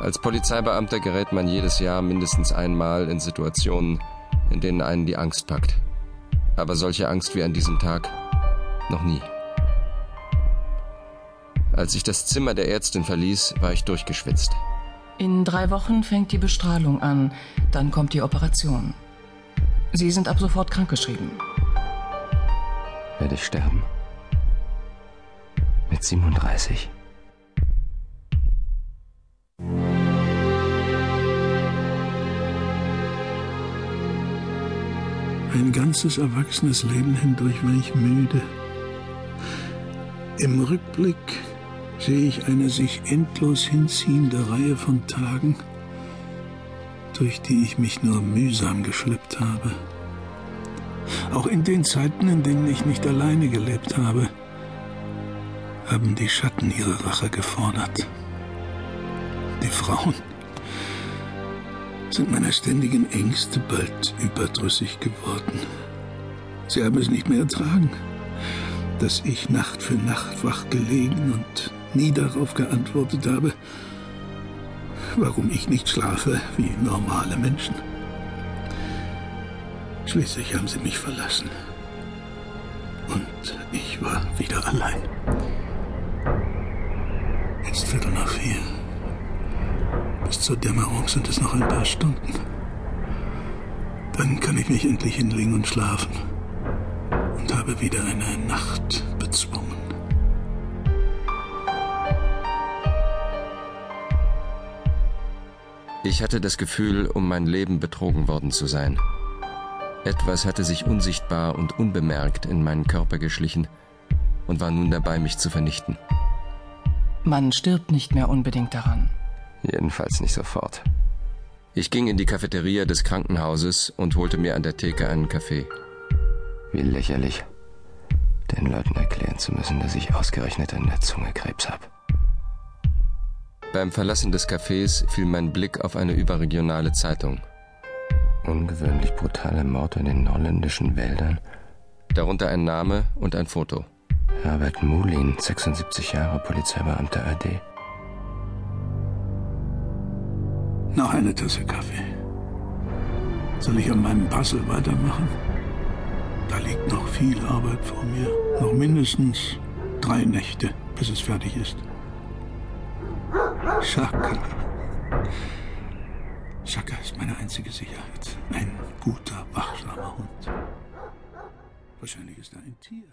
Als Polizeibeamter gerät man jedes Jahr mindestens einmal in Situationen, in denen einen die Angst packt. Aber solche Angst wie an diesem Tag noch nie. Als ich das Zimmer der Ärztin verließ, war ich durchgeschwitzt. In drei Wochen fängt die Bestrahlung an, dann kommt die Operation. Sie sind ab sofort krankgeschrieben. Werde ich sterben? Mit 37? Ein ganzes erwachsenes Leben hindurch war ich müde. Im Rückblick sehe ich eine sich endlos hinziehende Reihe von Tagen, durch die ich mich nur mühsam geschleppt habe. Auch in den Zeiten, in denen ich nicht alleine gelebt habe, haben die Schatten ihre Rache gefordert. Die Frauen sind meiner ständigen Ängste bald überdrüssig geworden. Sie haben es nicht mehr ertragen, dass ich Nacht für Nacht wach gelegen und nie darauf geantwortet habe, warum ich nicht schlafe wie normale Menschen. Schließlich haben sie mich verlassen. Und ich war wieder allein. Zur Dämmerung sind es noch ein paar Stunden. Dann kann ich mich endlich hinlegen und schlafen. Und habe wieder eine Nacht bezwungen. Ich hatte das Gefühl, um mein Leben betrogen worden zu sein. Etwas hatte sich unsichtbar und unbemerkt in meinen Körper geschlichen und war nun dabei, mich zu vernichten. Man stirbt nicht mehr unbedingt daran. Jedenfalls nicht sofort. Ich ging in die Cafeteria des Krankenhauses und holte mir an der Theke einen Kaffee. Wie lächerlich, den Leuten erklären zu müssen, dass ich ausgerechnet an der Zunge Krebs habe. Beim Verlassen des Cafés fiel mein Blick auf eine überregionale Zeitung. Ungewöhnlich brutale Mord in den holländischen Wäldern. Darunter ein Name und ein Foto. Herbert Mulin, 76 Jahre, Polizeibeamter AD. Noch eine Tasse Kaffee. Soll ich an meinem Puzzle weitermachen? Da liegt noch viel Arbeit vor mir. Noch mindestens drei Nächte, bis es fertig ist. Schaka. Schaka ist meine einzige Sicherheit. Ein guter, wachsamer Hund. Wahrscheinlich ist er ein Tier.